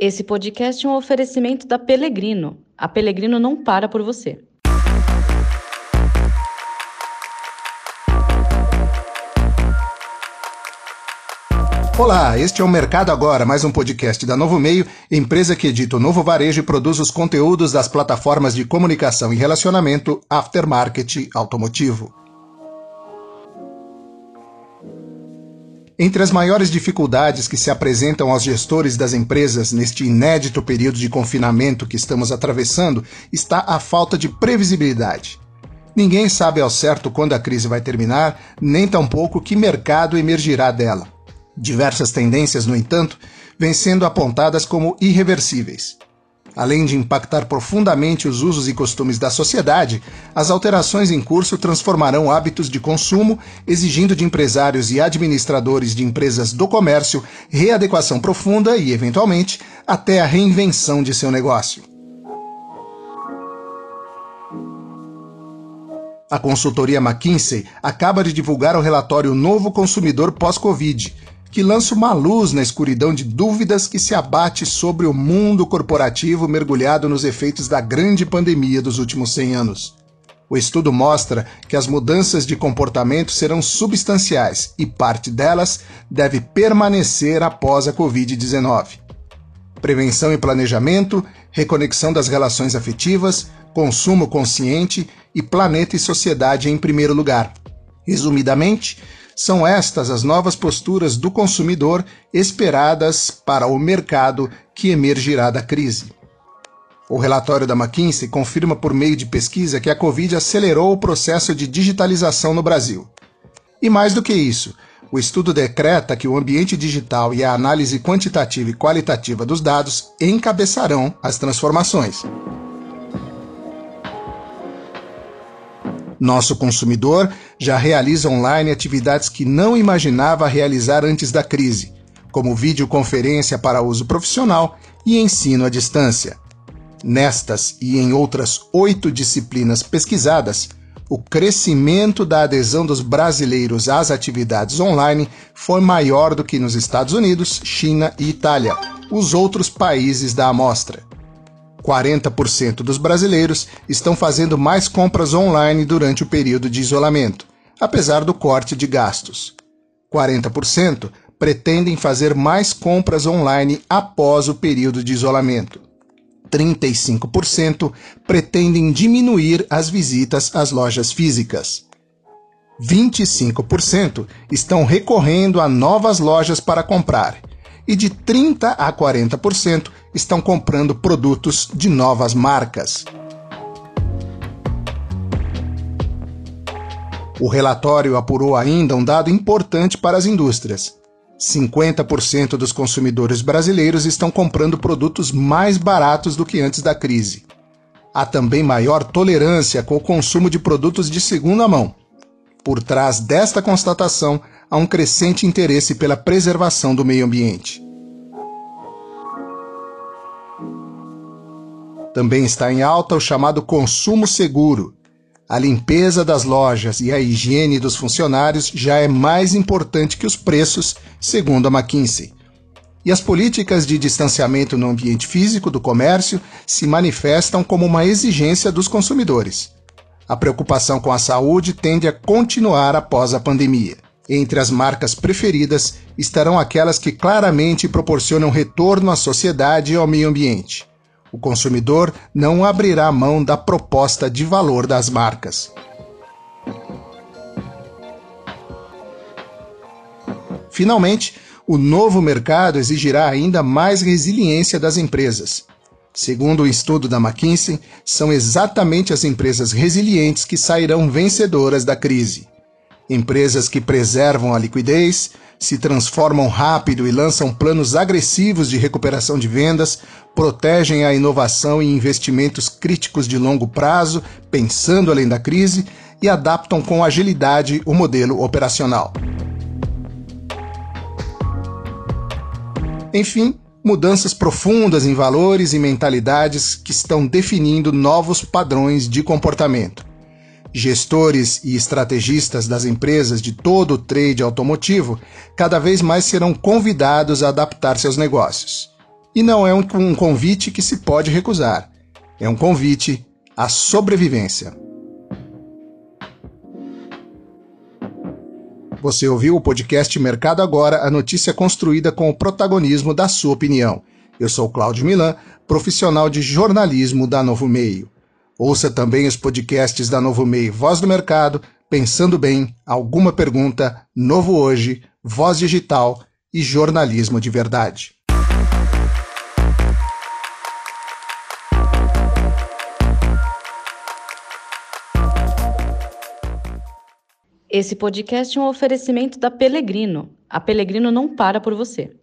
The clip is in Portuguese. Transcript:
Esse podcast é um oferecimento da Pelegrino. A Pelegrino não para por você. Olá, este é o Mercado Agora, mais um podcast da Novo Meio, empresa que edita o novo varejo e produz os conteúdos das plataformas de comunicação e relacionamento aftermarket automotivo. Entre as maiores dificuldades que se apresentam aos gestores das empresas neste inédito período de confinamento que estamos atravessando está a falta de previsibilidade. Ninguém sabe ao certo quando a crise vai terminar, nem tampouco que mercado emergirá dela. Diversas tendências, no entanto, vêm sendo apontadas como irreversíveis. Além de impactar profundamente os usos e costumes da sociedade, as alterações em curso transformarão hábitos de consumo, exigindo de empresários e administradores de empresas do comércio readequação profunda e, eventualmente, até a reinvenção de seu negócio. A consultoria McKinsey acaba de divulgar o relatório Novo Consumidor Pós-Covid que lança uma luz na escuridão de dúvidas que se abate sobre o mundo corporativo mergulhado nos efeitos da grande pandemia dos últimos 100 anos. O estudo mostra que as mudanças de comportamento serão substanciais e parte delas deve permanecer após a Covid-19. Prevenção e planejamento, reconexão das relações afetivas, consumo consciente e planeta e sociedade em primeiro lugar. Resumidamente, são estas as novas posturas do consumidor esperadas para o mercado que emergirá da crise. O relatório da McKinsey confirma por meio de pesquisa que a Covid acelerou o processo de digitalização no Brasil. E mais do que isso, o estudo decreta que o ambiente digital e a análise quantitativa e qualitativa dos dados encabeçarão as transformações. Nosso consumidor já realiza online atividades que não imaginava realizar antes da crise, como videoconferência para uso profissional e ensino à distância. Nestas e em outras oito disciplinas pesquisadas, o crescimento da adesão dos brasileiros às atividades online foi maior do que nos Estados Unidos, China e Itália, os outros países da amostra. 40% dos brasileiros estão fazendo mais compras online durante o período de isolamento, apesar do corte de gastos. 40% pretendem fazer mais compras online após o período de isolamento. 35% pretendem diminuir as visitas às lojas físicas. 25% estão recorrendo a novas lojas para comprar e de 30 a 40% estão comprando produtos de novas marcas. O relatório apurou ainda um dado importante para as indústrias. 50% dos consumidores brasileiros estão comprando produtos mais baratos do que antes da crise. Há também maior tolerância com o consumo de produtos de segunda mão. Por trás desta constatação, há um crescente interesse pela preservação do meio ambiente. Também está em alta o chamado consumo seguro. A limpeza das lojas e a higiene dos funcionários já é mais importante que os preços, segundo a McKinsey. E as políticas de distanciamento no ambiente físico do comércio se manifestam como uma exigência dos consumidores. A preocupação com a saúde tende a continuar após a pandemia. Entre as marcas preferidas estarão aquelas que claramente proporcionam retorno à sociedade e ao meio ambiente. O consumidor não abrirá mão da proposta de valor das marcas. Finalmente, o novo mercado exigirá ainda mais resiliência das empresas. Segundo o estudo da McKinsey, são exatamente as empresas resilientes que sairão vencedoras da crise. Empresas que preservam a liquidez, se transformam rápido e lançam planos agressivos de recuperação de vendas, protegem a inovação e investimentos críticos de longo prazo, pensando além da crise, e adaptam com agilidade o modelo operacional. Enfim, mudanças profundas em valores e mentalidades que estão definindo novos padrões de comportamento. Gestores e estrategistas das empresas de todo o trade automotivo cada vez mais serão convidados a adaptar seus negócios. E não é um, convite que se pode recusar. É um convite à sobrevivência. Você ouviu o podcast Mercado Agora, a notícia construída com o protagonismo da sua opinião. Eu sou Cláudio Milan, profissional de jornalismo da Novo Meio. Ouça também os podcasts da Novo Meio Voz do Mercado, Pensando Bem, Alguma Pergunta, Novo Hoje, Voz Digital e Jornalismo de Verdade. Esse podcast é um oferecimento da Pelegrino. A Pelegrino não para por você.